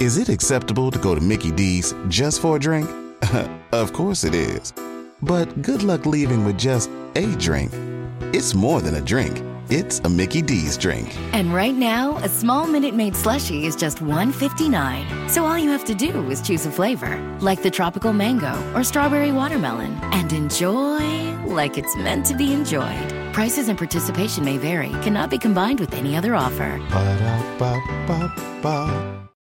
Is it acceptable to go to Mickey D's just for a drink? of course it is. But good luck leaving with just a drink. It's more than a drink. It's a Mickey D's drink. And right now, a small Minute Maid slushie is just $1.59. So all you have to do is choose a flavor, like the tropical mango or strawberry watermelon, and enjoy like it's meant to be enjoyed. Prices and participation may vary, cannot be combined with any other offer. Ba-da-ba-ba-ba.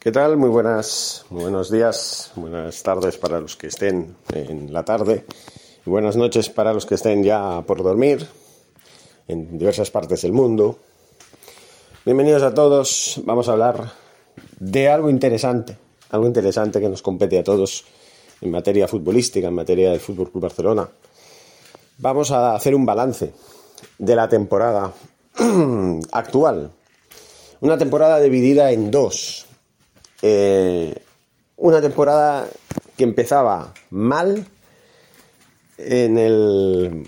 ¿Qué tal? Muy buenas, buenos días, buenas tardes para los que estén en la tarde y buenas noches para los que estén ya por dormir en diversas partes del mundo. Bienvenidos a todos. Vamos a hablar de algo interesante, algo interesante que nos compete a todos en materia futbolística, en materia del Fútbol Club Barcelona. Vamos a hacer un balance de la temporada actual. Una temporada dividida en dos. Eh, una temporada que empezaba mal en el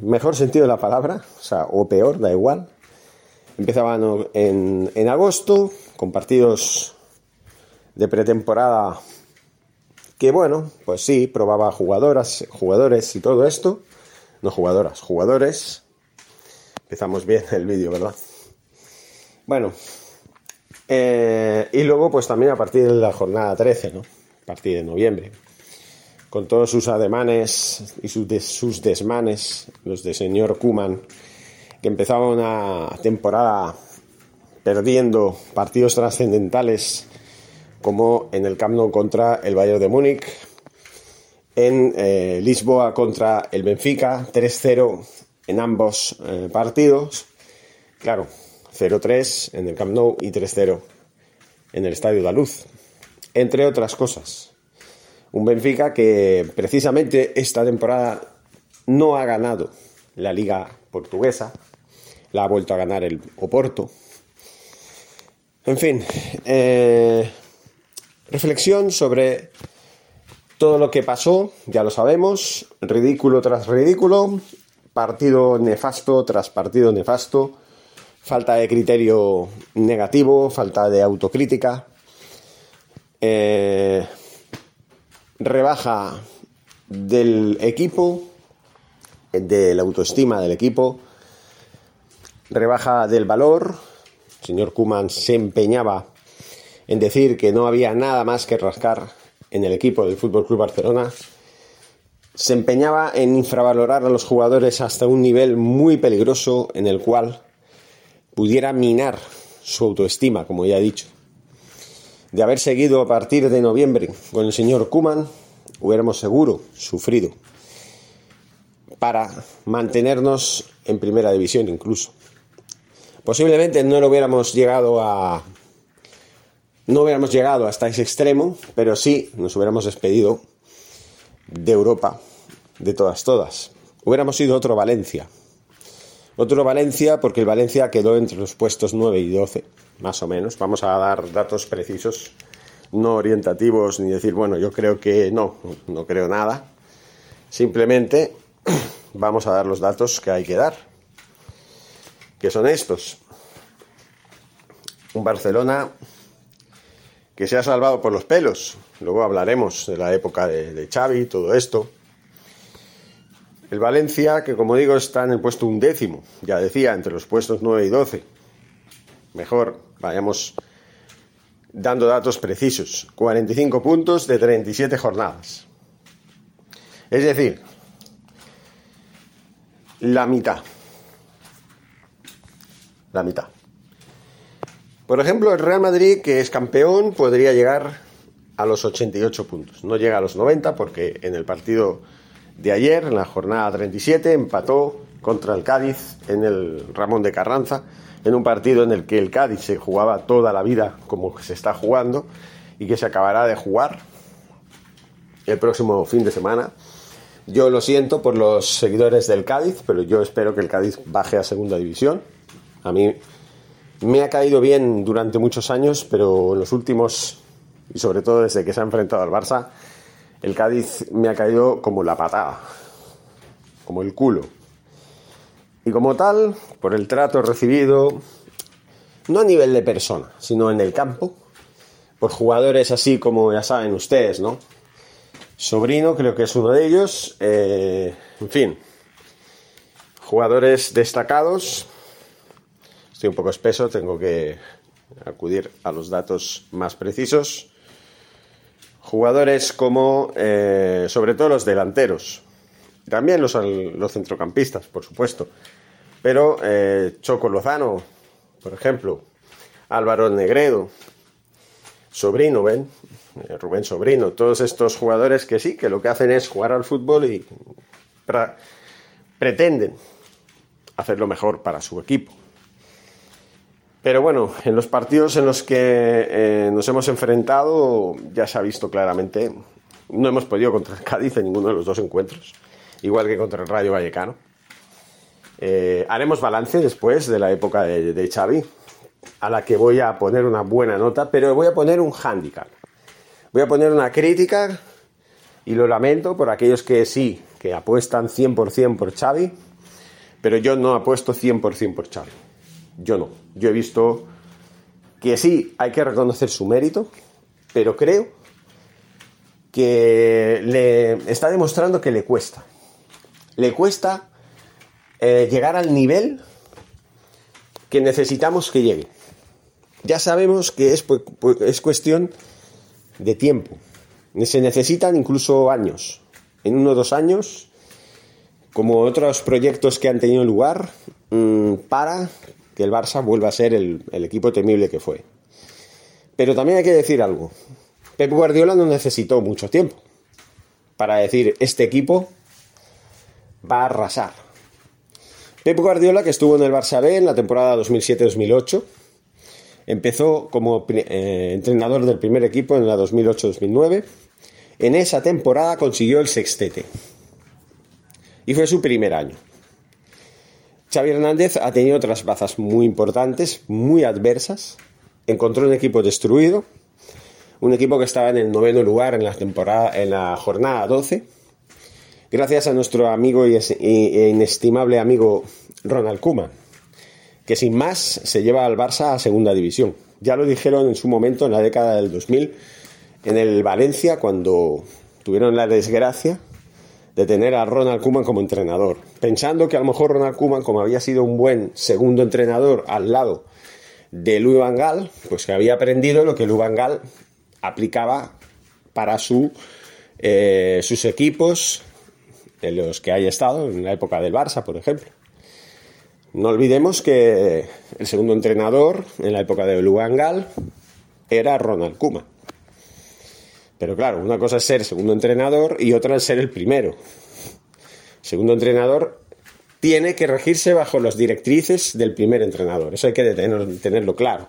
mejor sentido de la palabra, o sea, o peor, da igual. Empezaba no- en, en agosto con partidos de pretemporada que bueno, pues sí, probaba jugadoras, jugadores y todo esto. No jugadoras, jugadores. Empezamos bien el vídeo, ¿verdad? Bueno, eh, y luego, pues también a partir de la jornada 13, ¿no? A partir de noviembre. Con todos sus ademanes y sus, sus desmanes, los de señor Kuman, que empezaba una temporada perdiendo partidos trascendentales, como en el Camp Nou contra el Bayern de Múnich, en eh, Lisboa contra el Benfica, 3-0 en ambos eh, partidos. Claro, 0-3 en el Camp Nou y 3-0 en el Estadio da Luz. Entre otras cosas. Un Benfica que precisamente esta temporada no ha ganado la Liga Portuguesa. La ha vuelto a ganar el Oporto. En fin, eh, reflexión sobre todo lo que pasó, ya lo sabemos, ridículo tras ridículo, partido nefasto tras partido nefasto, falta de criterio negativo, falta de autocrítica, eh, rebaja del equipo, de la autoestima del equipo, rebaja del valor. El señor Kuman se empeñaba en decir que no había nada más que rascar en el equipo del Fútbol Club Barcelona. Se empeñaba en infravalorar a los jugadores hasta un nivel muy peligroso en el cual pudiera minar su autoestima, como ya he dicho. De haber seguido a partir de noviembre con el señor Kuman, hubiéramos seguro sufrido para mantenernos en primera división incluso. Posiblemente no lo hubiéramos llegado a no hubiéramos llegado hasta ese extremo, pero sí nos hubiéramos despedido de Europa de todas todas. Hubiéramos sido otro Valencia. Otro Valencia porque el Valencia quedó entre los puestos 9 y 12, más o menos. Vamos a dar datos precisos, no orientativos ni decir, bueno, yo creo que no, no creo nada. Simplemente vamos a dar los datos que hay que dar, que son estos. Un Barcelona que se ha salvado por los pelos. Luego hablaremos de la época de, de Xavi y todo esto. El Valencia, que como digo está en el puesto undécimo, ya decía, entre los puestos 9 y 12. Mejor vayamos dando datos precisos. 45 puntos de 37 jornadas. Es decir, la mitad. La mitad. Por ejemplo, el Real Madrid, que es campeón, podría llegar a los 88 puntos. No llega a los 90 porque en el partido de ayer, en la jornada 37, empató contra el Cádiz en el Ramón de Carranza, en un partido en el que el Cádiz se jugaba toda la vida como se está jugando y que se acabará de jugar el próximo fin de semana. Yo lo siento por los seguidores del Cádiz, pero yo espero que el Cádiz baje a segunda división. A mí me ha caído bien durante muchos años, pero en los últimos, y sobre todo desde que se ha enfrentado al Barça, el Cádiz me ha caído como la patada, como el culo. Y como tal, por el trato recibido, no a nivel de persona, sino en el campo, por jugadores así como ya saben ustedes, ¿no? Sobrino creo que es uno de ellos. Eh, en fin, jugadores destacados. Estoy un poco espeso, tengo que acudir a los datos más precisos. Jugadores como, eh, sobre todo los delanteros, también los, los centrocampistas, por supuesto. Pero eh, Choco Lozano, por ejemplo, Álvaro Negredo, Sobrino, ¿ven? Eh, Rubén Sobrino, todos estos jugadores que sí, que lo que hacen es jugar al fútbol y pretenden hacerlo mejor para su equipo. Pero bueno, en los partidos en los que eh, nos hemos enfrentado ya se ha visto claramente, no hemos podido contra el Cádiz en ninguno de los dos encuentros, igual que contra el Rayo Vallecano. Eh, haremos balance después de la época de, de Xavi, a la que voy a poner una buena nota, pero voy a poner un handicap. Voy a poner una crítica y lo lamento por aquellos que sí, que apuestan 100% por Xavi, pero yo no apuesto 100% por Xavi. Yo no. Yo he visto que sí, hay que reconocer su mérito, pero creo que le está demostrando que le cuesta. Le cuesta eh, llegar al nivel que necesitamos que llegue. Ya sabemos que es, es cuestión de tiempo. Se necesitan incluso años. En uno o dos años, como otros proyectos que han tenido lugar, mm, para que el Barça vuelva a ser el, equipo temible que fue. Pero también hay que decir algo. Pep Guardiola no necesitó mucho tiempo para decir este equipo va a arrasar. Pep Guardiola, que estuvo en el Barça B en la temporada 2007-2008, Empezó como eh, entrenador del primer equipo en la 2008-2009. En esa temporada consiguió el sextete. Y fue su primer año. Xavi Hernández ha tenido otras bazas muy importantes, muy adversas. Encontró un equipo destruido, un equipo que estaba en el noveno lugar en la temporada, en la jornada 12. Gracias a nuestro amigo e inestimable amigo Ronald Koeman que sin más se lleva al Barça a segunda división. Ya lo dijeron en su momento, en la década del 2000, en el Valencia, cuando tuvieron la desgracia de tener a Ronald Koeman como entrenador, pensando que a lo mejor Ronald Koeman, como había sido un buen segundo entrenador al lado de Louis Van pues que había aprendido lo que Louis Van aplicaba para eh, sus equipos en los que haya estado, en la época del Barça, por ejemplo. No olvidemos que el segundo entrenador en la época de Luangal era Ronald Kuma. Pero claro, una cosa es ser segundo entrenador y otra es ser el primero. segundo entrenador tiene que regirse bajo las directrices del primer entrenador. Eso hay que tenerlo claro.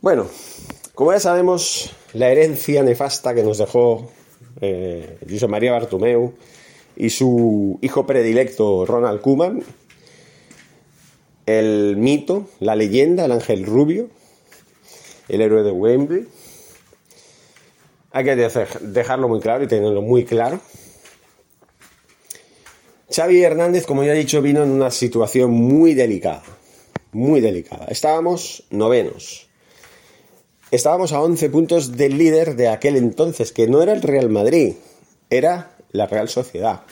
Bueno, como ya sabemos, la herencia nefasta que nos dejó eh, José María Bartomeu y su hijo predilecto Ronald Koeman el mito, la leyenda, el ángel rubio, el héroe de Wembley. Hay que dejarlo muy claro y tenerlo muy claro. Xavi Hernández, como ya he dicho, vino en una situación muy delicada, muy delicada. Estábamos novenos. Estábamos a 11 puntos del líder de aquel entonces, que no era el Real Madrid, era la Real Sociedad.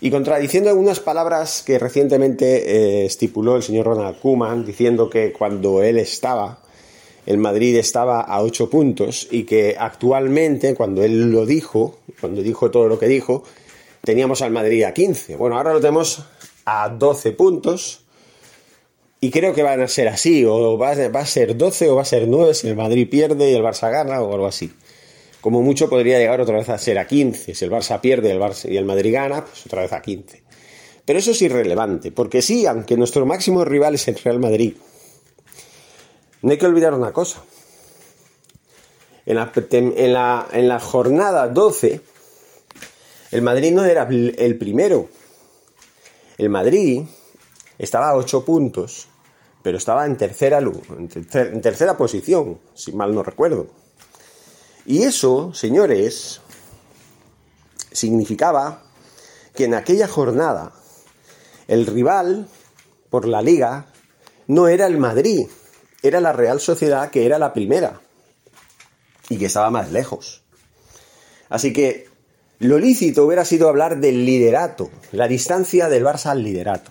Y contradiciendo algunas palabras que recientemente eh, estipuló el señor Ronald Koeman, diciendo que cuando él estaba, el Madrid estaba a 8 puntos y que actualmente, cuando él lo dijo, cuando dijo todo lo que dijo, teníamos al Madrid a 15. Bueno, ahora lo tenemos a 12 puntos y creo que van a ser así, o va a ser 12 o va a ser 9 si el Madrid pierde y el Barça gana o algo así. Como mucho podría llegar otra vez a ser a 15. Si el Barça pierde el, Barça y el Madrid gana, pues otra vez a 15. Pero eso es irrelevante, porque sí, aunque nuestro máximo rival es el Real Madrid, no hay que olvidar una cosa. En la, jornada 12, el Madrid no era el primero. El Madrid estaba a 8 puntos, pero estaba en tercera, en tercera posición, si mal no recuerdo. Y eso, señores, significaba que en aquella jornada el rival por la liga no era el Madrid, era la Real Sociedad que era la primera y que estaba más lejos. Así que lo lícito hubiera sido hablar del liderato, la distancia del Barça al liderato,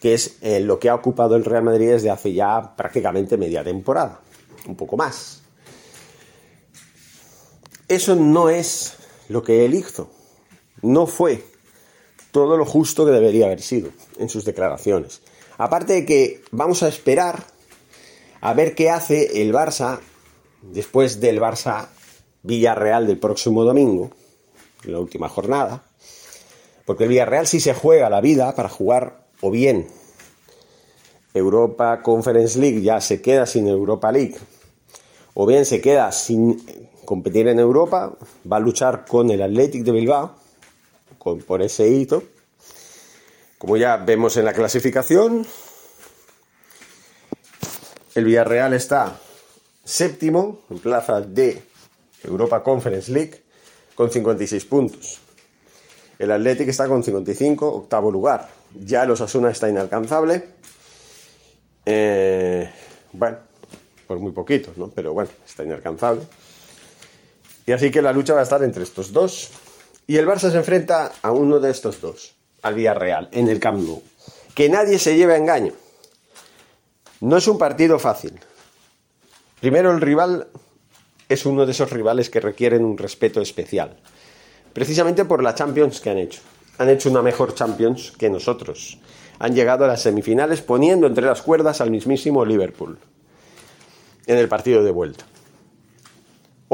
que es eh, lo que ha ocupado el Real Madrid desde hace ya prácticamente media temporada, un poco más. Eso no es lo que él hizo, no fue todo lo justo que debería haber sido en sus declaraciones. Aparte de que vamos a esperar a ver qué hace el Barça después del Barça Villarreal del próximo domingo, la última jornada, porque el Villarreal sí se juega la vida para jugar o bien Europa Conference League ya se queda sin Europa League, o bien se queda sin competir en Europa, va a luchar con el Athletic de Bilbao por ese hito. Como ya vemos en la clasificación, el Villarreal está séptimo en plaza de Europa Conference League con 56 puntos. El Athletic está con 55, octavo lugar. Ya los Asuna está inalcanzable. Eh, bueno, por muy poquito, ¿no? Pero bueno, está inalcanzable. Y así que la lucha va a estar entre estos dos. Y el Barça se enfrenta a uno de estos dos, al Villarreal, en el Camp Nou. Que nadie se lleve a engaño. No es un partido fácil. Primero, el rival es uno de esos rivales que requieren un respeto especial. Precisamente por la Champions que han hecho. Han hecho una mejor Champions que nosotros. Han llegado a las semifinales poniendo entre las cuerdas al mismísimo Liverpool en el partido de vuelta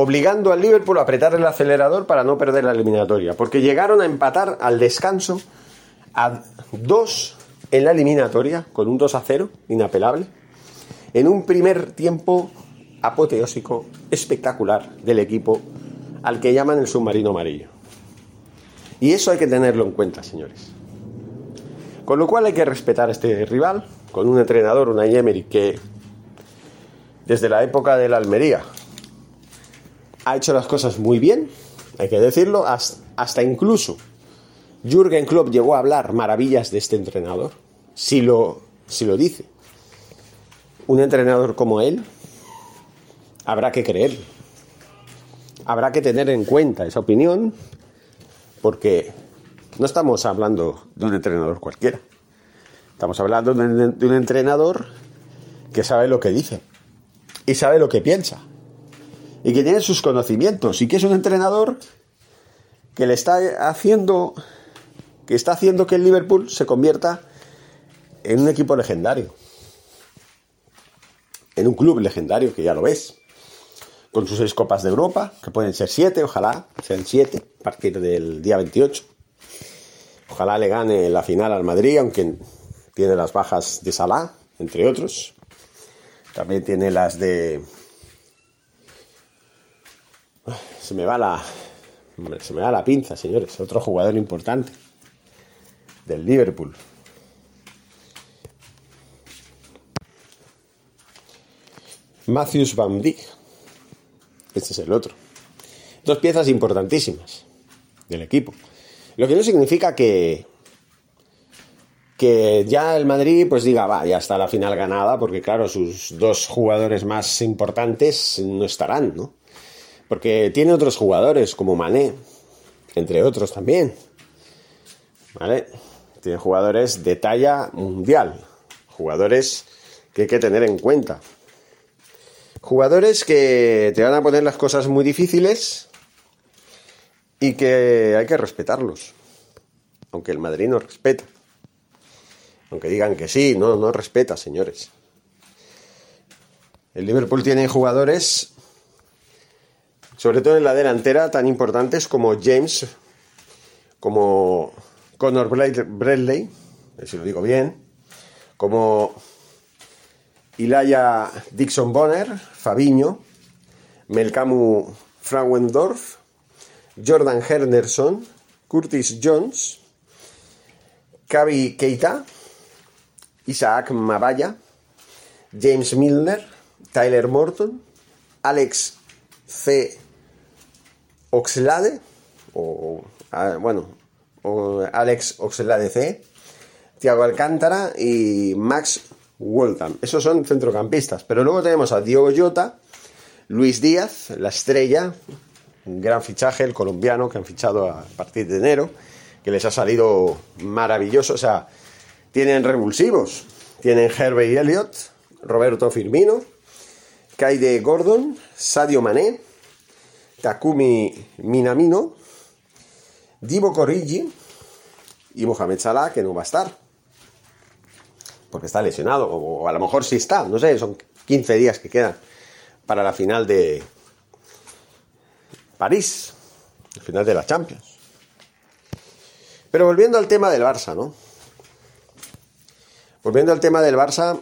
obligando al Liverpool a apretar el acelerador para no perder la eliminatoria, porque llegaron a empatar al descanso a dos en la eliminatoria, con un 2 a 0, inapelable, en un primer tiempo apoteósico, espectacular del equipo al que llaman el submarino amarillo. Y eso hay que tenerlo en cuenta, señores. Con lo cual hay que respetar a este rival, con un entrenador, una Emery, que desde la época de la Almería ha hecho las cosas muy bien, hay que decirlo, hasta incluso Jürgen Klopp llegó a hablar maravillas de este entrenador, si lo, si lo dice. Un entrenador como él, habrá que creer, habrá que tener en cuenta esa opinión, porque no estamos hablando de un entrenador cualquiera, estamos hablando de un entrenador que sabe lo que dice y sabe lo que piensa y que tiene sus conocimientos y que es un entrenador que le está haciendo que está haciendo que el Liverpool se convierta en un equipo legendario. En un club legendario, que ya lo ves. Con sus seis copas de Europa, que pueden ser siete, ojalá sean siete, a partir del día 28. Ojalá le gane la final al Madrid, aunque tiene las bajas de Salah, entre otros. También tiene las de se me va la. Se me va la pinza, señores. Otro jugador importante. Del Liverpool. Matthews Van Dijk. Este es el otro. Dos piezas importantísimas del equipo. Lo que no significa que que ya el Madrid pues diga, va, ya está la final ganada, porque claro, sus dos jugadores más importantes no estarán, ¿no? Porque tiene otros jugadores como Mané, entre otros también. ¿Vale? Tiene jugadores de talla mundial. Jugadores que hay que tener en cuenta. Jugadores que te van a poner las cosas muy difíciles y que hay que respetarlos. Aunque el Madrid no respeta. Aunque digan que sí, no, no respeta, señores. El Liverpool tiene jugadores sobre todo en la delantera, tan importantes como James, como, Conor Bradley, si lo digo bien, como Ilaya Dixon Bonner, Fabiño, Melkamu Frauendorf, Jordan Henderson, Curtis Jones, Kavi Keita, Isaac Mabaya, James Milner, Tyler Morton, Alex C. Oxlade, o bueno, o Alex Oxlade C, Thiago Alcántara y Max Waltham. Esos son centrocampistas. Pero luego tenemos a Diogo Jota, Luis Díaz, la estrella, un gran fichaje, el colombiano que han fichado a partir de enero, que les ha salido maravilloso. O sea, tienen revulsivos. Tienen Hervey Elliott, Roberto Firmino, Kaide Gordon, Sadio Mané, Takumi Minamino, Divo Corrigi y Mohamed Salah, que no va a estar. Porque está lesionado, o a lo mejor sí está, no sé, son 15 días que quedan para la final de París, el final de la Champions. Pero volviendo al tema del Barça, ¿no? Volviendo al tema del Barça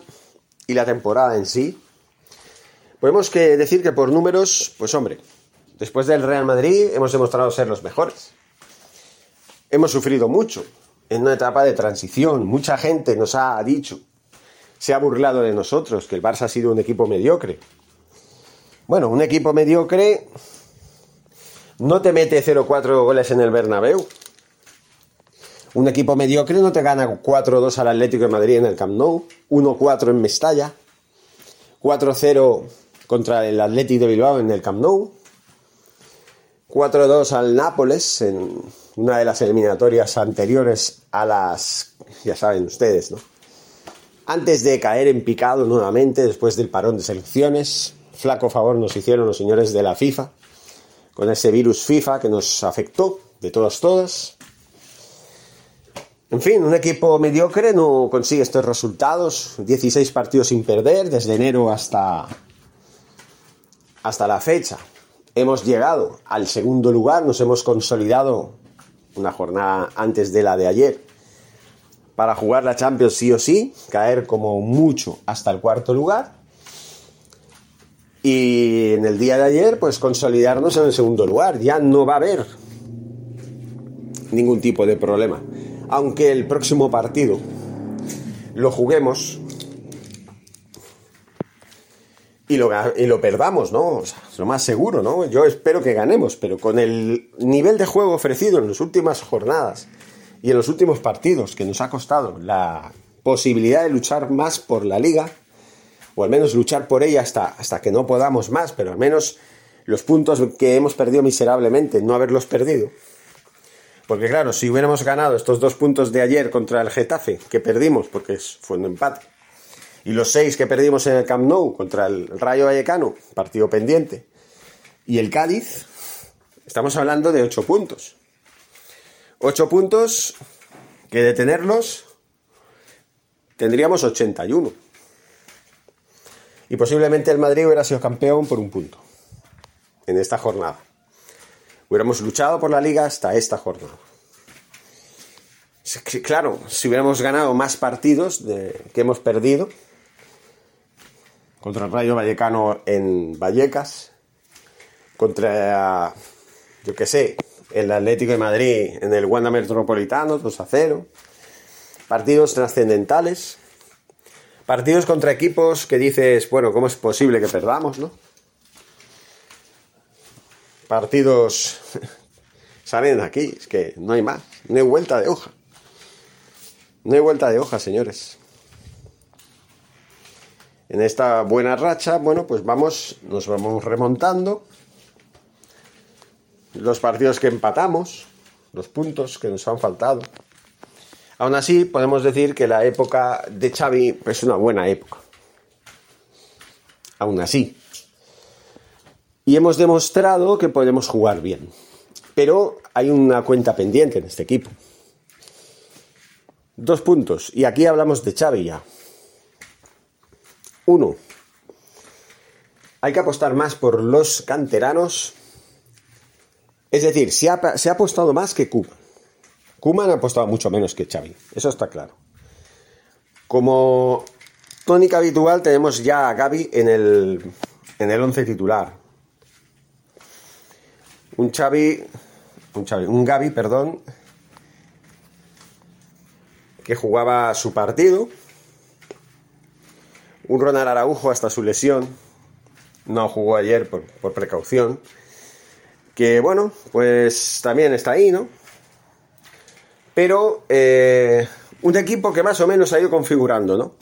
y la temporada en sí, podemos que decir que por números, pues hombre, después del Real Madrid hemos demostrado ser los mejores. Hemos sufrido mucho en una etapa de transición. Mucha gente nos ha dicho, se ha burlado de nosotros, que el Barça ha sido un equipo mediocre. Bueno, un equipo mediocre no te mete 0-4 goles en el Bernabéu. Un equipo mediocre no te gana 4-2 al Atlético de Madrid en el Camp Nou, 1-4 en Mestalla, 4-0 contra el Atlético de Bilbao en el Camp Nou, 4-2 al Nápoles en una de las eliminatorias anteriores a las, ya saben ustedes, ¿no? Antes de caer en picado nuevamente después del parón de selecciones, flaco favor nos hicieron los señores de la FIFA con ese virus FIFA que nos afectó de todas todas. En fin, un equipo mediocre no consigue estos resultados, 16 partidos sin perder desde enero hasta hasta la fecha. Hemos llegado al segundo lugar, nos hemos consolidado una jornada antes de la de ayer para jugar la Champions sí o sí, caer como mucho hasta el cuarto lugar y en el día de ayer, pues consolidarnos en el segundo lugar. Ya no va a haber ningún tipo de problema. Aunque el próximo partido lo juguemos y lo, y lo perdamos, ¿no? es lo más seguro, ¿no? Yo espero que ganemos, pero con el nivel de juego ofrecido en las últimas jornadas y en los últimos partidos que nos ha costado la posibilidad de luchar más por la liga, o al menos luchar por ella hasta, hasta que no podamos más, pero al menos los puntos que hemos perdido miserablemente, no haberlos perdido. Porque claro, si hubiéramos ganado estos dos puntos de ayer contra el Getafe, que perdimos porque fue un empate, y los seis que perdimos en el Camp Nou contra el Rayo Vallecano, partido pendiente, y el Cádiz, estamos hablando de ocho puntos. Ocho puntos que de tenerlos tendríamos 81 y posiblemente el Madrid hubiera sido campeón por un punto en esta jornada. Hubiéramos luchado por la liga hasta esta jornada. Claro, si hubiéramos ganado más partidos que hemos perdido contra el Rayo Vallecano en Vallecas, contra, yo qué sé, el Atlético de Madrid en el Wanda Metropolitano, 2 a 0, partidos trascendentales, Partidos contra equipos que dices, bueno, ¿cómo es posible que perdamos, no? Partidos salen aquí, es que no hay más, no hay vuelta de hoja. No hay vuelta de hoja, señores. En esta buena racha, bueno, pues vamos, nos vamos remontando. Los partidos que empatamos, los puntos que nos han faltado. Aún así, podemos decir que la época de Xavi es una buena época. Aún así. Y hemos demostrado que podemos jugar bien. Pero hay una cuenta pendiente en este equipo. Dos puntos. Y aquí hablamos de Xavi ya. Uno. Hay que apostar más por los canteranos. Es decir, se ha, apostado más que Cuba. Kuman ha apostado mucho menos que Xavi, eso está claro. Como tónica habitual tenemos ya a Gaby en el, en el once titular. Un Xavi, un Xavi, un Gaby, perdón, que jugaba su partido. Un Ronald Araujo hasta su lesión. No jugó ayer por, por precaución. Que bueno, pues también está ahí, ¿no? Pero eh, un equipo que más o menos ha ido configurando, ¿no?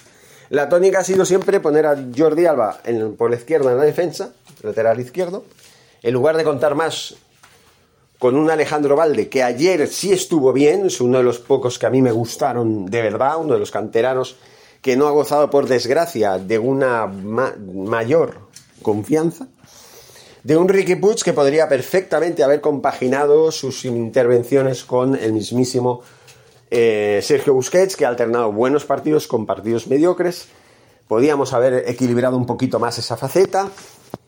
La tónica ha sido siempre poner a Jordi Alba en, por la izquierda en la defensa, lateral izquierdo, en lugar de contar más con un Alejandro Valde, que ayer sí estuvo bien, es uno de los pocos que a mí me gustaron de verdad, uno de los canteranos que no ha gozado por desgracia de una mayor confianza, de un Ricky Puig que podría perfectamente haber compaginado sus intervenciones con el mismísimo eh, Sergio Busquets, que ha alternado buenos partidos con partidos mediocres. Podíamos haber equilibrado un poquito más esa faceta,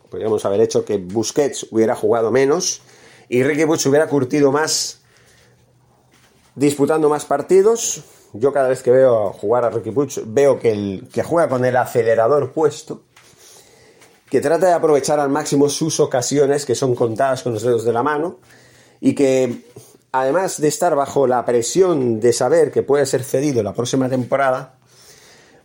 podríamos haber hecho que Busquets hubiera jugado menos y Ricky Puig hubiera curtido más disputando más partidos. Yo cada vez que veo jugar a Ricky Puig veo que, el, que juega con el acelerador puesto, que trata de aprovechar al máximo sus ocasiones, que son contadas con los dedos de la mano, y que además de estar bajo la presión de saber que puede ser cedido la próxima temporada,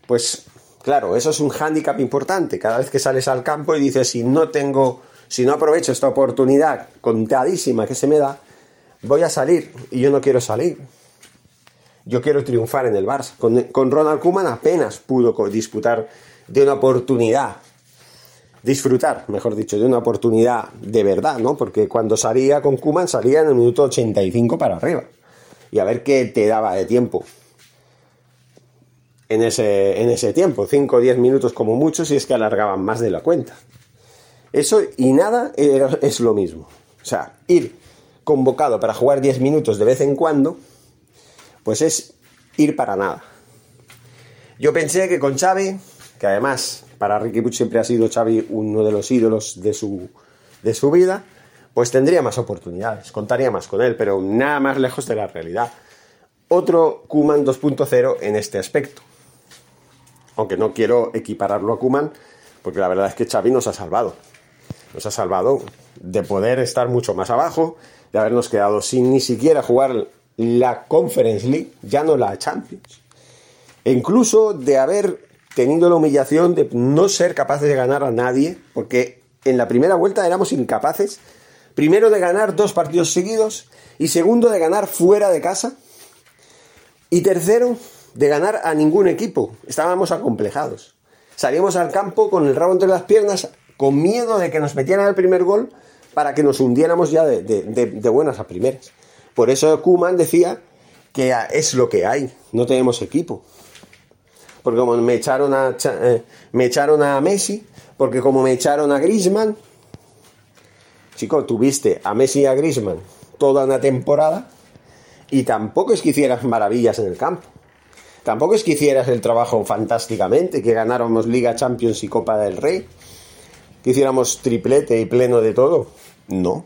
pues claro, eso es un hándicap importante. Cada vez que sales al campo y dices, si no tengo si no aprovecho esta oportunidad contadísima que se me da, voy a salir y yo no quiero salir. Yo quiero triunfar en el Barça. Con, Ronald Koeman apenas pudo disputar de una oportunidad, disfrutar, mejor dicho, de una oportunidad de verdad, ¿no? Porque cuando salía con Koeman salía en el minuto 85 para arriba. Y a ver qué te daba de tiempo. En ese, en ese tiempo, 5 o 10 minutos como mucho, si es que alargaban más de la cuenta. Eso y nada es lo mismo. O sea, ir convocado para jugar 10 minutos de vez en cuando, pues es ir para nada. Yo pensé que con Xavi, que además para Ricky Puig siempre ha sido Xavi uno de los ídolos de su, de su vida, pues tendría más oportunidades, contaría más con él, pero nada más lejos de la realidad. Otro Kuman 2.0 en este aspecto. Aunque no quiero equipararlo a Kuman, porque la verdad es que Xavi nos ha salvado nos ha salvado de poder estar mucho más abajo, de habernos quedado sin ni siquiera jugar la Conference League, ya no la Champions. E incluso de haber tenido la humillación de no ser capaces de ganar a nadie, porque en la primera vuelta éramos incapaces, primero de ganar dos partidos seguidos y segundo de ganar fuera de casa y tercero de ganar a ningún equipo. Estábamos acomplejados. Salíamos al campo con el rabo entre las piernas con miedo de que nos metieran el primer gol para que nos hundiéramos ya de, buenas a primeras. Por eso Kuman decía que es lo que hay, no tenemos equipo. Porque como me echaron a, eh, me echaron a Messi, porque como me echaron a Grisman, chico, tuviste a Messi y a Grisman toda una temporada y tampoco es que hicieras maravillas en el campo. Tampoco es que hicieras el trabajo fantásticamente, que ganáramos Liga Champions y Copa del Rey que hiciéramos triplete y pleno de todo. No.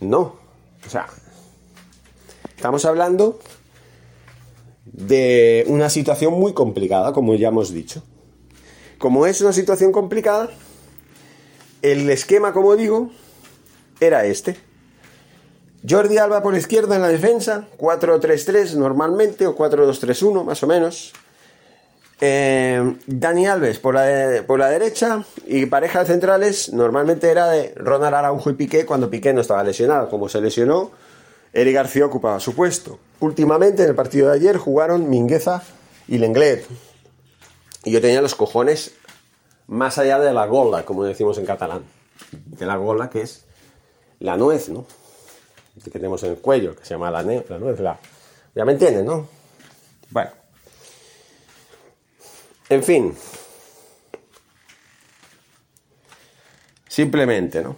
No. O sea, estamos hablando de una situación muy complicada, como ya hemos dicho. Como es una situación complicada, el esquema, como digo, era este. Jordi Alba por izquierda en la defensa, 4-3-3 normalmente, o 4-2-3-1 más o menos. Eh, Dani Alves por la, por la derecha y pareja de centrales normalmente era de Ronald Araujo y Piqué cuando Piqué no estaba lesionado. Como se lesionó, Eric García ocupaba su puesto. Últimamente en el partido de ayer jugaron Mingueza y Lenglet. Y yo tenía los cojones más allá de la gola, como decimos en catalán. De la gola que es la nuez, ¿no? Que tenemos en el cuello, que se llama la, la nuez. La... Ya me entienden, ¿no? Bueno. En fin. Simplemente, ¿no?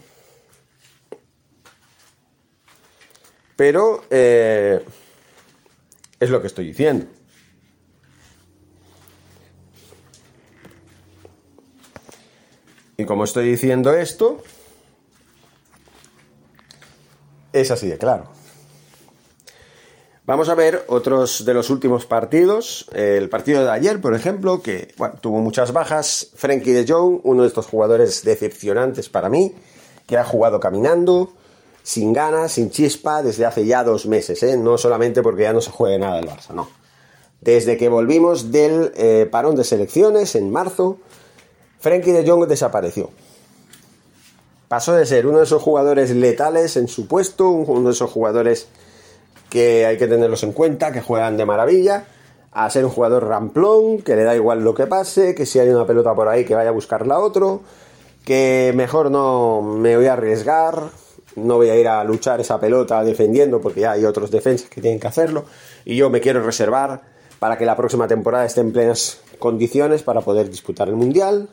Pero eh, es lo que estoy diciendo. Y como estoy diciendo esto, es así de claro. Vamos a ver otros de los últimos partidos. El partido de ayer, por ejemplo, que tuvo muchas bajas. Frankie de Jong, uno de estos jugadores decepcionantes para mí, que ha jugado caminando, sin ganas, sin chispa, desde hace ya dos meses. ¿eh? No solamente porque ya no se juegue nada el Barça, no. Desde que volvimos del eh, parón de selecciones en marzo, Frankie de Jong desapareció. Pasó de ser uno de esos jugadores letales en su puesto, uno de esos jugadores que hay que tenerlos en cuenta, que juegan de maravilla, a ser un jugador ramplón, que le da igual lo que pase, que si hay una pelota por ahí que vaya a buscarla otro, que mejor no me voy a arriesgar, no voy a ir a luchar esa pelota defendiendo porque ya hay otros defensas que tienen que hacerlo y yo me quiero reservar para que la próxima temporada esté en plenas condiciones para poder disputar el mundial.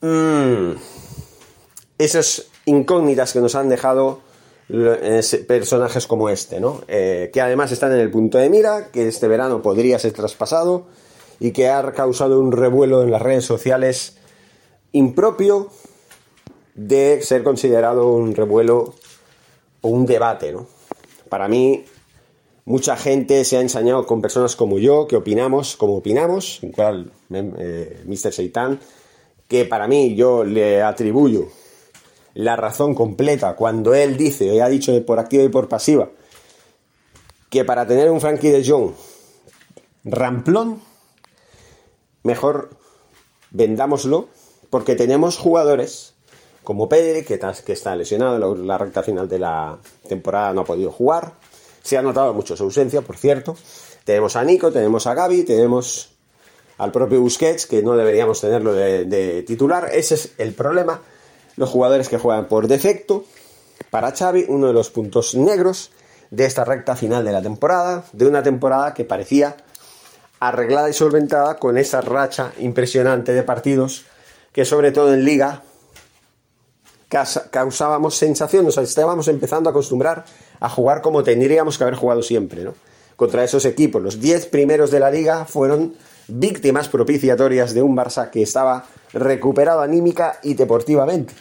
Mm. Esas incógnitas que nos han dejado personajes como este, ¿no? Eh, que además están en el punto de mira, que este verano podría ser traspasado y que ha causado un revuelo en las redes sociales impropio de ser considerado un revuelo o un debate, ¿no? Para mí, mucha gente se ha ensañado con personas como yo, que opinamos como opinamos, en cual eh, Mr. Seitan, que para mí yo le atribuyo la razón completa cuando él dice, y ha dicho por activa y por pasiva, que para tener un Frankie de Jong ramplón, mejor vendámoslo, porque tenemos jugadores como Pedri, que, está lesionado en la recta final de la temporada, no ha podido jugar. Se ha notado mucho su ausencia, por cierto. Tenemos a Nico, tenemos a Gaby, tenemos al propio Busquets, que no deberíamos tenerlo de titular. Ese es el problema los jugadores que juegan por defecto. Para Xavi, uno de los puntos negros de esta recta final de la temporada, de una temporada que parecía arreglada y solventada con esa racha impresionante de partidos que sobre todo en liga causábamos sensación, nos estábamos empezando a acostumbrar a jugar como tendríamos que haber jugado siempre, ¿no? Contra esos equipos. Los 10 primeros de la liga fueron víctimas propiciatorias de un Barça que estaba recuperado anímica y deportivamente.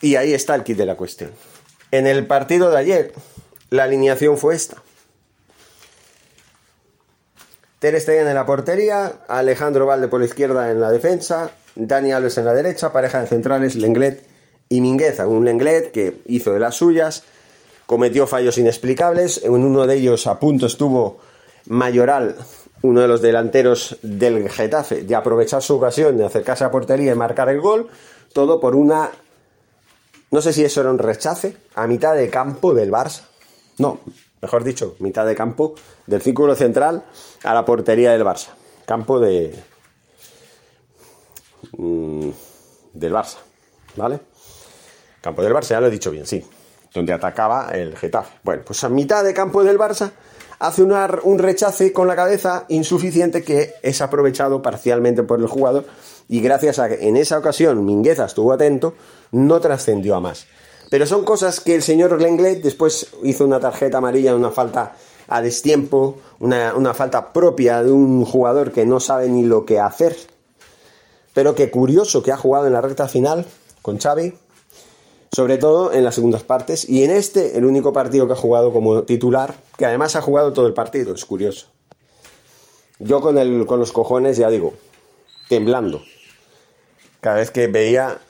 Y ahí está el kit de la cuestión. En el partido de ayer, la alineación fue esta. Ter Stegen en la portería, Alejandro Valde por la izquierda en la defensa, Dani Alves en la derecha, pareja de centrales Lenglet y Mingueza. Un Lenglet que hizo de las suyas, cometió fallos inexplicables, en uno de ellos a punto estuvo Mayoral, uno de los delanteros del Getafe, de aprovechar su ocasión de acercarse a portería y marcar el gol, todo por una no sé si eso era un rechace a mitad de campo del Barça. No, mejor dicho, mitad de campo del círculo central a la portería del Barça. Campo de. Mm, del Barça, ¿vale? Campo del Barça, ya lo he dicho bien, sí. Donde atacaba el Getafe. Bueno, pues a mitad de campo del Barça hace un rechace con la cabeza insuficiente que es aprovechado parcialmente por el jugador y gracias a que en esa ocasión Mingueza estuvo atento, no trascendió a más. Pero son cosas que el señor Lenglet después hizo una tarjeta amarilla, una falta a destiempo, una, una falta propia de un jugador que no sabe ni lo que hacer. Pero que curioso que ha jugado en la recta final con Xavi, sobre todo en las segundas partes, y en este el único partido que ha jugado como titular, que además ha jugado todo el partido, es curioso. Yo con, el, con los cojones, ya digo, temblando, cada vez que veía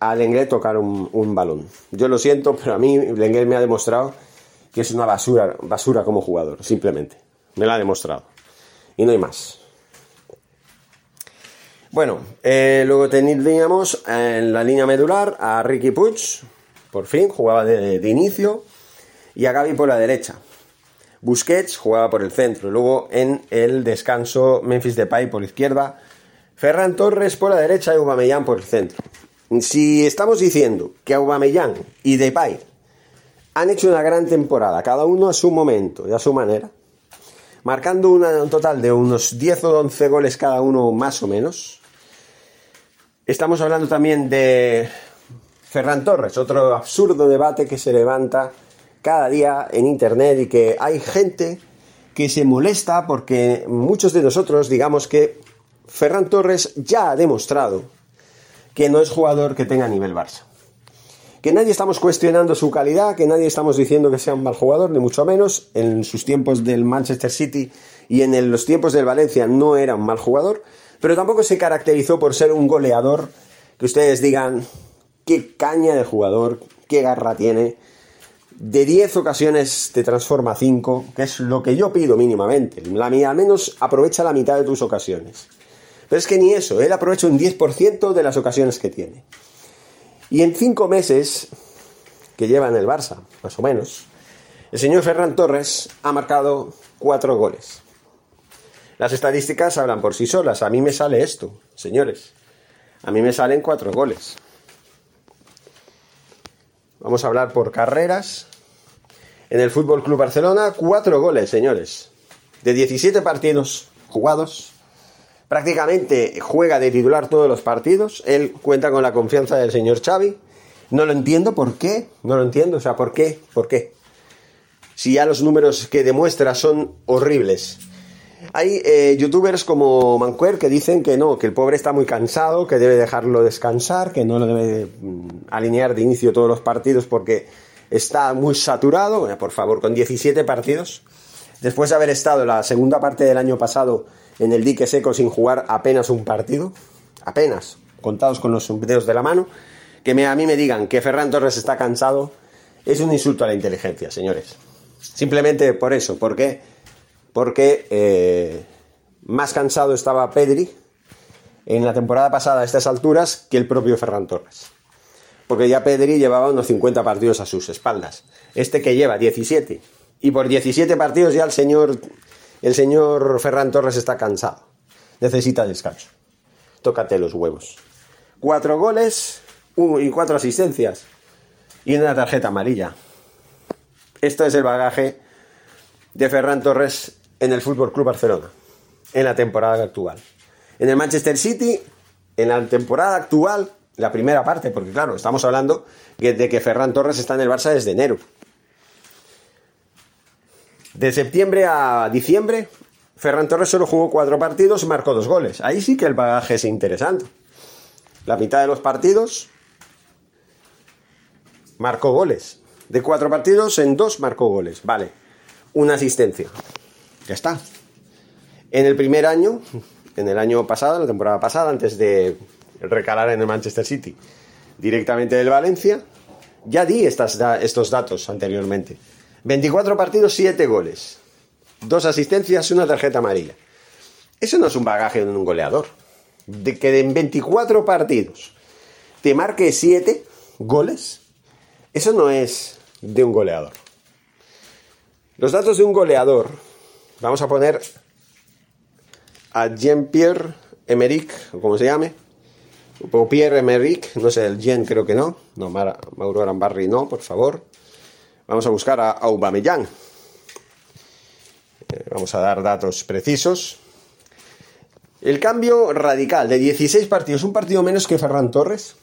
a Lenglet tocar un, balón. Yo lo siento, pero a mí Lenglet me ha demostrado que es una basura, basura como jugador, simplemente. Me lo ha demostrado. Y no hay más. Bueno, eh, luego teníamos en la línea medular a Ricky Puig, por fin, jugaba de, de, inicio, y a Gaby por la derecha. Busquets jugaba por el centro. Luego en el descanso Memphis Depay por la izquierda, Ferran Torres por la derecha y Aubameyang por el centro. Si estamos diciendo que Aubameyang y Depay han hecho una gran temporada, cada uno a su momento y a su manera, marcando un total de unos 10 o 11 goles cada uno más o menos, estamos hablando también de Ferran Torres, otro absurdo debate que se levanta cada día en Internet y que hay gente que se molesta porque muchos de nosotros digamos que Ferran Torres ya ha demostrado que no es jugador que tenga nivel Barça. que nadie estamos cuestionando su calidad, que nadie estamos diciendo que sea un mal jugador, ni mucho menos. En sus tiempos del Manchester City y en los tiempos del Valencia no era un mal jugador, pero tampoco se caracterizó por ser un goleador que ustedes digan qué caña de jugador, qué garra tiene. De 10 ocasiones te transforma a 5, que es lo que yo pido mínimamente. La, al menos aprovecha la mitad de tus ocasiones. Pero es que ni eso, él aprovecha un 10% de las ocasiones que tiene. Y en cinco meses que lleva en el Barça, más o menos, el señor Ferran Torres ha marcado cuatro goles. Las estadísticas hablan por sí solas. A mí me sale esto, señores. A mí me salen cuatro goles. Vamos a hablar por carreras. En el Fútbol Club Barcelona, cuatro goles, señores. De 17 partidos jugados, prácticamente juega de titular todos los partidos. Él cuenta con la confianza del señor Xavi. No lo entiendo por qué, no lo entiendo, o sea, ¿por qué? ¿Por qué? Si ya los números que demuestra son horribles. Hay eh, youtubers como Mancuer que dicen que no, que el pobre está muy cansado, que debe dejarlo descansar, que no lo debe mm, alinear de inicio todos los partidos porque está muy saturado. Por favor, con 17 partidos, después de haber estado la segunda parte del año pasado en el dique seco sin jugar apenas un partido, apenas, contados con los dedos de la mano, que a mí me digan que Ferran Torres está cansado, es un insulto a la inteligencia, señores. Simplemente por eso, ¿por qué? Porque eh, más cansado estaba Pedri en la temporada pasada a estas alturas que el propio Ferran Torres. Porque ya Pedri llevaba unos 50 partidos a sus espaldas. Este que lleva 17. Y por 17 partidos ya el señor el señor Ferran Torres está cansado. Necesita descanso. Tócate los huevos. Cuatro goles y cuatro asistencias. Y una tarjeta amarilla. Esto es el bagaje de Ferran Torres en el Fútbol Club Barcelona. En la temporada actual. En el Manchester City, en la temporada actual, la primera parte, porque claro, estamos hablando de que Ferran Torres está en el Barça desde enero. De septiembre a diciembre, Ferran Torres solo jugó cuatro partidos y marcó dos goles. Ahí sí que el bagaje es interesante. La mitad de los partidos marcó goles. De cuatro partidos, en dos marcó goles. Vale. Una asistencia. Ya está. En el primer año, en el año pasado, la temporada pasada, antes de recalar en el Manchester City, directamente del Valencia, ya di estas, estos datos anteriormente. 24 partidos, 7 goles. Dos asistencias, una tarjeta amarilla. Eso no es un bagaje de un goleador. De que en 24 partidos te marque 7 goles, eso no es de un goleador. Los datos de un goleador, vamos a poner a Jean-Pierre Emerick, o como se llame, o Pierre Emerick, no sé, el Jean creo que no, no, Mauro Arambarri no, por favor. Vamos a buscar a Aubameyang. Eh, vamos a dar datos precisos. El cambio radical de 16 partidos, un partido menos que Ferran Torres,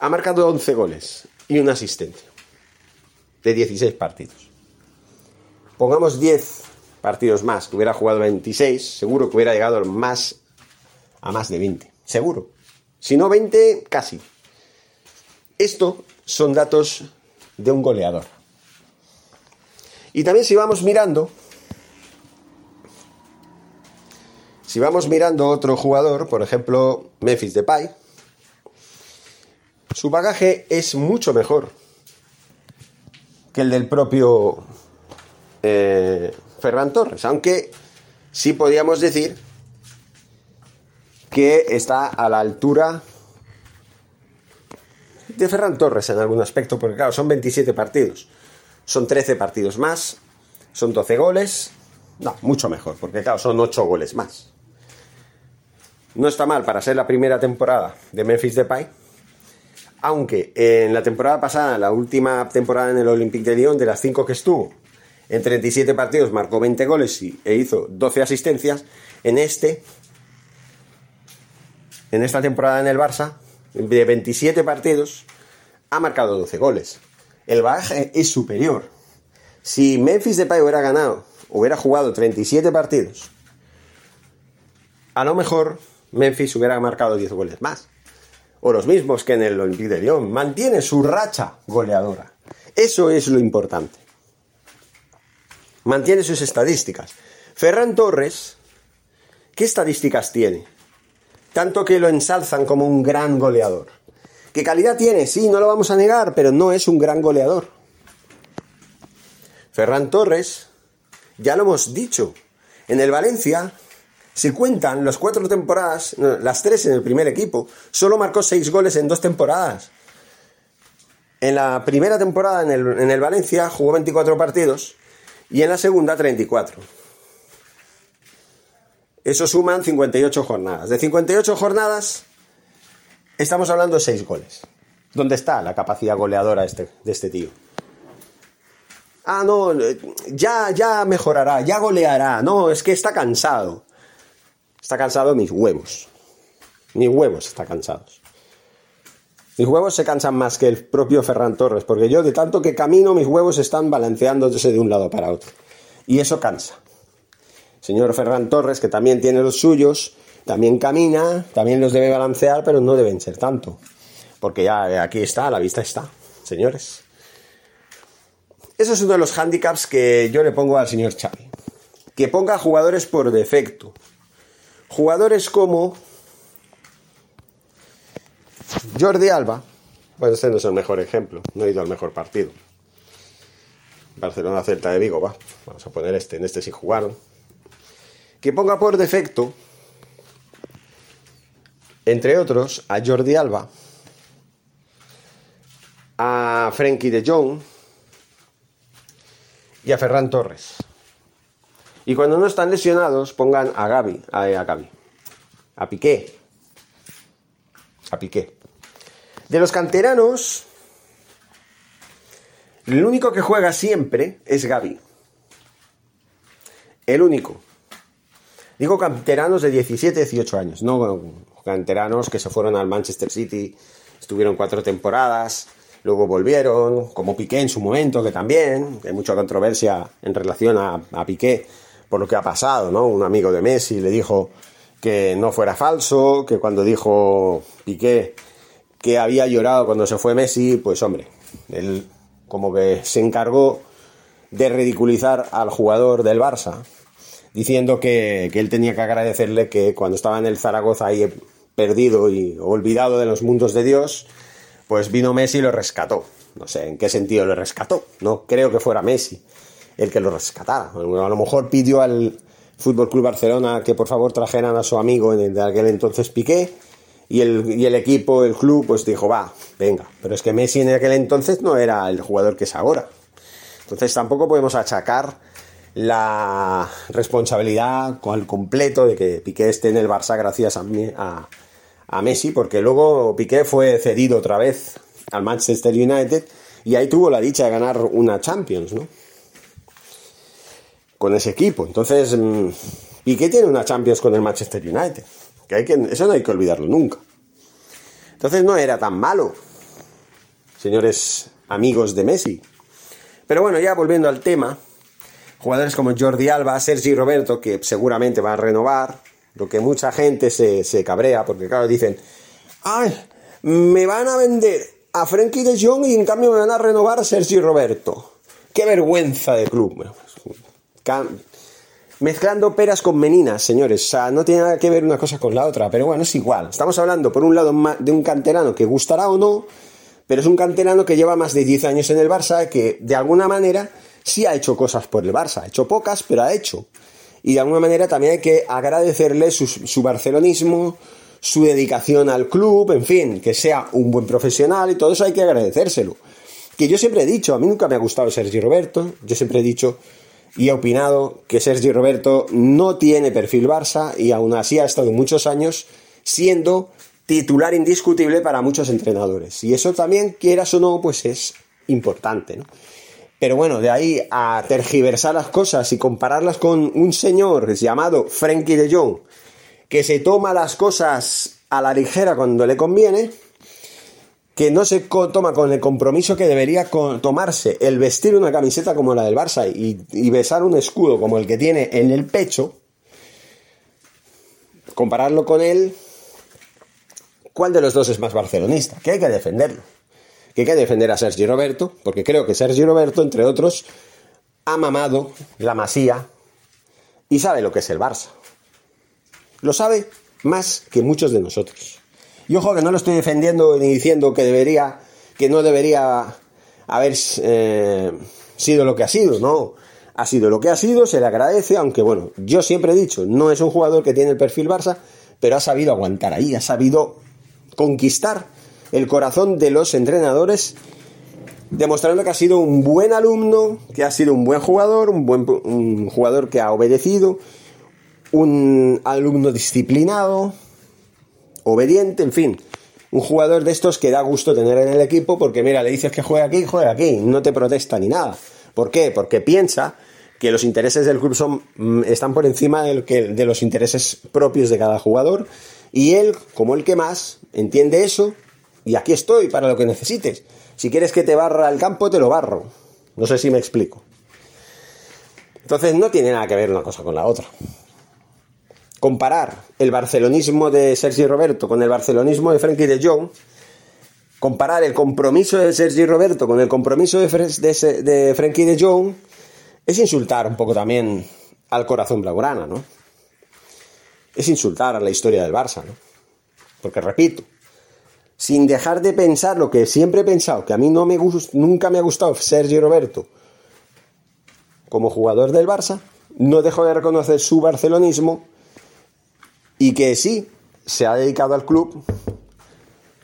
ha marcado 11 goles y una asistencia de 16 partidos. Pongamos 10 partidos más, que hubiera jugado 26, seguro que hubiera llegado más a más de 20, seguro. Si no 20, casi. Esto son datos de un goleador. Y también si vamos mirando, si vamos mirando otro jugador, por ejemplo Memphis Depay, su bagaje es mucho mejor que el del propio eh, Ferran Torres, aunque sí podríamos decir que está a la altura de Ferran Torres en algún aspecto, porque claro, son 27 partidos. Son 13 partidos más, son 12 goles. No, mucho mejor, porque claro, son 8 goles más. No está mal para ser la primera temporada de Memphis Depay, aunque en la temporada pasada, la última temporada en el Olympique de Lyon, de las 5 que estuvo, en 37 partidos marcó 20 goles e hizo 12 asistencias. En este, en esta temporada en el Barça, de 27 partidos, ha marcado 12 goles. El bagaje es superior. Si Memphis Depay hubiera ganado, hubiera jugado 37 partidos, a lo mejor Memphis hubiera marcado 10 goles más. o los mismos que en el Olympique de Lyon, mantiene su racha goleadora. Eso es lo importante. Mantiene sus estadísticas. Ferran Torres, ¿qué estadísticas tiene? Tanto que lo ensalzan como un gran goleador. ¿Qué calidad tiene? Sí, no lo vamos a negar, pero no es un gran goleador. Ferran Torres, ya lo hemos dicho, en el Valencia si cuentan las cuatro temporadas, las tres en el primer equipo, solo marcó seis goles en dos temporadas. En la primera temporada en el, en el Valencia jugó 24 partidos y en la segunda 34. Eso suman 58 jornadas. De 58 jornadas estamos hablando de 6 goles. ¿Dónde está la capacidad goleadora este, de este tío? Ah, no, ya, ya mejorará, ya goleará. No, es que está cansado. Está cansado mis huevos. Mis huevos están cansados. Mis huevos se cansan más que el propio Ferran Torres, porque yo de tanto que camino mis huevos están balanceándose de un lado para otro. Y eso cansa. Señor Ferran Torres, que también tiene los suyos, también camina, también los debe balancear, pero no deben ser tanto. Porque ya aquí está, a la vista está, señores. Eso es uno de los handicaps que yo le pongo al señor Xavi. Que ponga jugadores por defecto. Jugadores como Jordi Alba, bueno, este no es el mejor ejemplo, no he ido al mejor partido. Barcelona Celta de Vigo, va, vamos a poner este, en este sí jugaron. Que ponga por defecto, entre otros, a Jordi Alba, a Frenkie de Jong y a Ferran Torres. Y cuando no están lesionados, pongan a Gaby, a, a Gaby, a Piqué. A Piqué. De los canteranos, el único que juega siempre es Gaby. El único. Digo canteranos de 17, 18 años, no canteranos que se fueron al Manchester City, estuvieron cuatro temporadas, luego volvieron, como Piqué en su momento, que también, hay mucha controversia en relación a, a Piqué, por lo que ha pasado, ¿no? Un amigo de Messi le dijo que no fuera falso, que cuando dijo Piqué que había llorado cuando se fue Messi, pues hombre, él como que se encargó de ridiculizar al jugador del Barça, diciendo que, que él tenía que agradecerle que cuando estaba en el Zaragoza ahí perdido y olvidado de los mundos de Dios, pues vino Messi y lo rescató. No sé en qué sentido lo rescató, no creo que fuera Messi el que lo rescatara. A lo mejor pidió al Fútbol Club Barcelona que por favor trajeran a su amigo de aquel entonces Piqué y el, y el equipo, el club, pues dijo, va, venga. Pero es que Messi en aquel entonces no era el jugador que es ahora. Entonces tampoco podemos achacar la responsabilidad al completo de que Piqué esté en el Barça gracias a, a, a Messi, porque luego Piqué fue cedido otra vez al Manchester United y ahí tuvo la dicha de ganar una Champions, ¿no? con ese equipo. Entonces, mm, Piqué tiene una Champions con el Manchester United. Que hay que, eso no hay que olvidarlo nunca. Entonces no era tan malo, señores amigos de Messi. Pero bueno, ya volviendo al tema, jugadores como Jordi Alba, Sergi Roberto, que seguramente va a renovar, lo que mucha gente se, se cabrea, porque claro, dicen, ay, me van a vender a Frenkie de Jong y en cambio me van a renovar a Sergi Roberto. Qué vergüenza de club mezclando peras con meninas, señores. O sea, no tiene nada que ver una cosa con la otra, pero bueno, es igual. Estamos hablando, por un lado, de un canterano que gustará o no, pero es un canterano que lleva más de 10 años en el Barça, que de alguna manera sí ha hecho cosas por el Barça. Ha hecho pocas, pero ha hecho. Y de alguna manera también hay que agradecerle su, su barcelonismo, su dedicación al club, en fin, que sea un buen profesional y todo eso hay que agradecérselo. Que yo siempre he dicho, a mí nunca me ha gustado Sergio Roberto, yo siempre he dicho y ha opinado que Sergio Roberto no tiene perfil Barça y aún así ha estado muchos años siendo titular indiscutible para muchos entrenadores. Y eso también, quieras o no, pues es importante, ¿no? Pero bueno, de ahí a tergiversar las cosas y compararlas con un señor llamado Frankie de Jong, que se toma las cosas a la ligera cuando le conviene, que no se toma con el compromiso que debería tomarse el vestir una camiseta como la del Barça y, besar un escudo como el que tiene en el pecho, compararlo con él, ¿cuál de los dos es más barcelonista? Que hay que defenderlo. Que hay que defender a Sergi Roberto, porque creo que Sergi Roberto, entre otros, ha mamado la masía y sabe lo que es el Barça. Lo sabe más que muchos de nosotros. Y ojo que no lo estoy defendiendo ni diciendo que debería, que no debería haber eh, sido lo que ha sido, no. Ha sido lo que ha sido, se le agradece, aunque bueno, yo siempre he dicho, no es un jugador que tiene el perfil Barça, pero ha sabido aguantar ahí, ha sabido conquistar el corazón de los entrenadores, demostrando que ha sido un buen alumno, que ha sido un buen jugador, un buen un jugador que ha obedecido, un alumno disciplinado, obediente, en fin, un jugador de estos que da gusto tener en el equipo porque mira, le dices que juega aquí, juega aquí, no te protesta ni nada. ¿Por qué? Porque piensa que los intereses del club son, mm, están por encima de los intereses propios de cada jugador y él, como el que más, entiende eso y aquí estoy para lo que necesites. Si quieres que te barra el campo, te lo barro. No sé si me explico. Entonces no tiene nada que ver una cosa con la otra. Comparar el barcelonismo de Sergi Roberto con el barcelonismo de Frankie de Jong, comparar el compromiso de Sergi Roberto con el compromiso de, de, de de Jong, es insultar un poco también al corazón blaugrana, ¿no? Es insultar a la historia del Barça, ¿no? Porque repito, sin dejar de pensar lo que siempre he pensado, que a mí no me nunca me ha gustado Sergio Roberto como jugador del Barça, no dejo de reconocer su barcelonismo y que sí se ha dedicado al club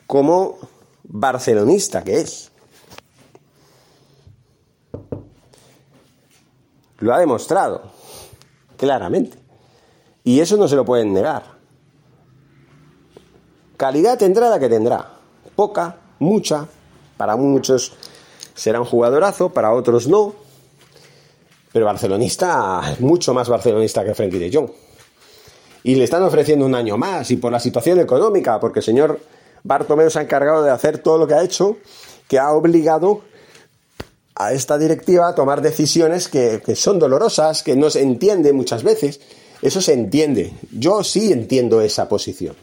como barcelonista que es. Lo ha demostrado, claramente. Y eso no se lo pueden negar. Calidad tendrá la que tendrá. Poca, mucha. Para muchos será un jugadorazo, para otros no. Pero barcelonista, mucho más barcelonista que Frenkie de Jong. Y le están ofreciendo un año más, y por la situación económica, porque el señor Bartomeu se ha encargado de hacer todo lo que ha hecho, que ha obligado a esta directiva a tomar decisiones que, son dolorosas, que no se entiende muchas veces. Eso se entiende. Yo sí entiendo esa posición.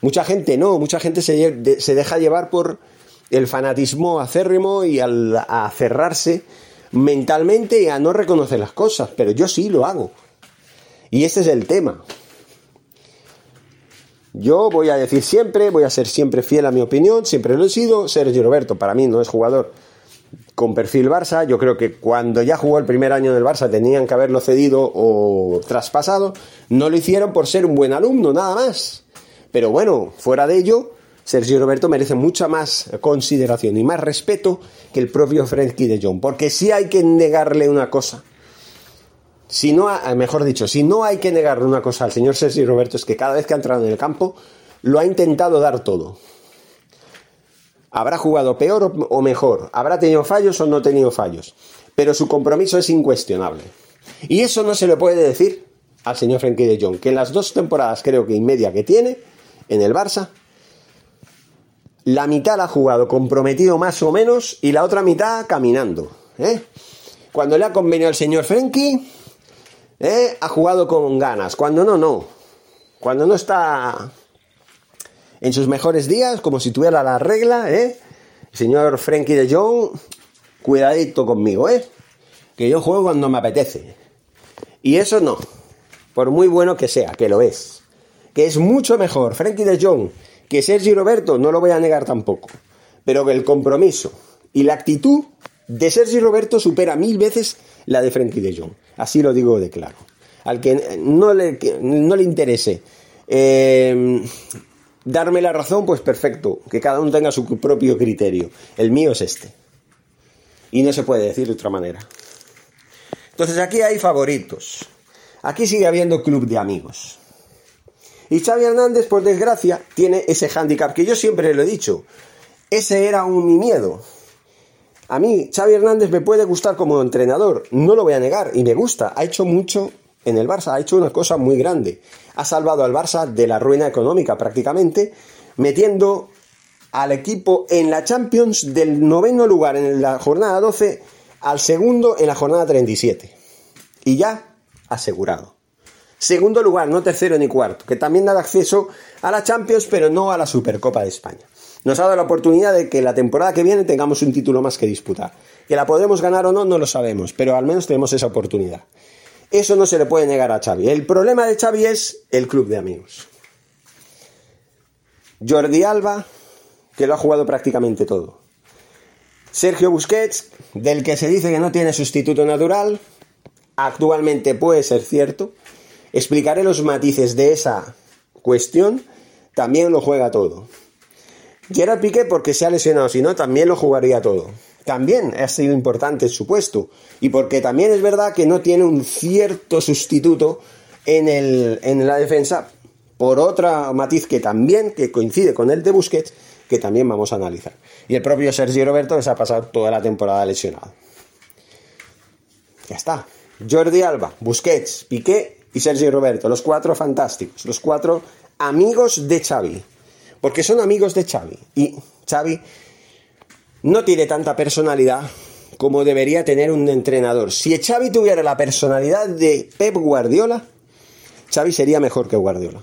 Mucha gente no, mucha gente se, se deja llevar por el fanatismo acérrimo y a cerrarse mentalmente y a no reconocer las cosas, pero yo sí lo hago. Y ese es el tema. Yo voy a decir siempre, voy a ser siempre fiel a mi opinión, siempre lo he sido. Sergio Roberto para mí no es jugador con perfil Barça. Yo creo que cuando ya jugó el primer año del Barça tenían que haberlo cedido o traspasado. No lo hicieron por ser un buen alumno, nada más. Pero bueno, fuera de ello, Sergio Roberto merece mucha más consideración y más respeto que el propio Frenkie de Jong. Porque si hay que negarle una cosa. Si no, mejor dicho, si no hay que negarle una cosa al señor Sergio Roberto es que cada vez que ha entrado en el campo lo ha intentado dar todo. Habrá jugado peor o mejor, habrá tenido fallos o no tenido fallos, pero su compromiso es incuestionable. Y eso no se le puede decir al señor Frenkie de Jong, que en las dos temporadas creo que y media que tiene en el Barça, la mitad la ha jugado comprometido más o menos y la otra mitad caminando. ¿eh? Cuando le ha convenido al señor Frenkie, ¿eh? ha jugado con ganas. Cuando no, no. Cuando no está en sus mejores días, como si tuviera la regla, ¿eh? Señor Frankie de Jong, cuidadito conmigo, ¿eh? Que yo juego cuando me apetece. Y eso no, por muy bueno que sea, que lo es. Que es mucho mejor Frankie de Jong que Sergi Roberto, no lo voy a negar tampoco. Pero que el compromiso y la actitud de Sergi Roberto supera mil veces la de Frankie de Jong. Así lo digo de claro. Al que no le, no le interese eh, darme la razón, pues perfecto, que cada uno tenga su propio criterio. El mío es este. Y no se puede decir de otra manera. Entonces aquí hay favoritos. Aquí sigue habiendo club de amigos. Y Xavi Hernández, por desgracia, tiene ese hándicap que yo siempre lo he dicho. Ese era un mi miedo. A mí, Xavi Hernández me puede gustar como entrenador, no lo voy a negar, y me gusta. Ha hecho mucho en el Barça, ha hecho una cosa muy grande ha salvado al Barça de la ruina económica prácticamente, metiendo al equipo en la Champions del noveno lugar en la jornada 12 al segundo en la jornada 37. Y ya asegurado. Segundo lugar, no tercero ni cuarto, que también da acceso a la Champions, pero no a la Supercopa de España. Nos ha dado la oportunidad de que la temporada que viene tengamos un título más que disputar. Que la podemos ganar o no, no lo sabemos, pero al menos tenemos esa oportunidad. Eso no se le puede negar a Xavi. El problema de Xavi es el club de amigos. Jordi Alba, que lo ha jugado prácticamente todo. Sergio Busquets, del que se dice que no tiene sustituto natural, actualmente puede ser cierto. Explicaré los matices de esa cuestión. También lo juega todo. Gerard Piqué porque se ha lesionado, si no, también lo jugaría todo. También ha sido importante su puesto. Y porque también es verdad que no tiene un cierto sustituto en, el, en la defensa por otra matiz que también, que coincide con el de Busquets, que también vamos a analizar. Y el propio Sergio Roberto se ha pasado toda la temporada lesionado. Ya está. Jordi Alba, Busquets, Piqué y Sergio Roberto, los cuatro fantásticos, los cuatro amigos de Xavi. Porque son amigos de Xavi. Y Xavi no tiene tanta personalidad como debería tener un entrenador. Si Xavi tuviera la personalidad de Pep Guardiola, Xavi sería mejor que Guardiola.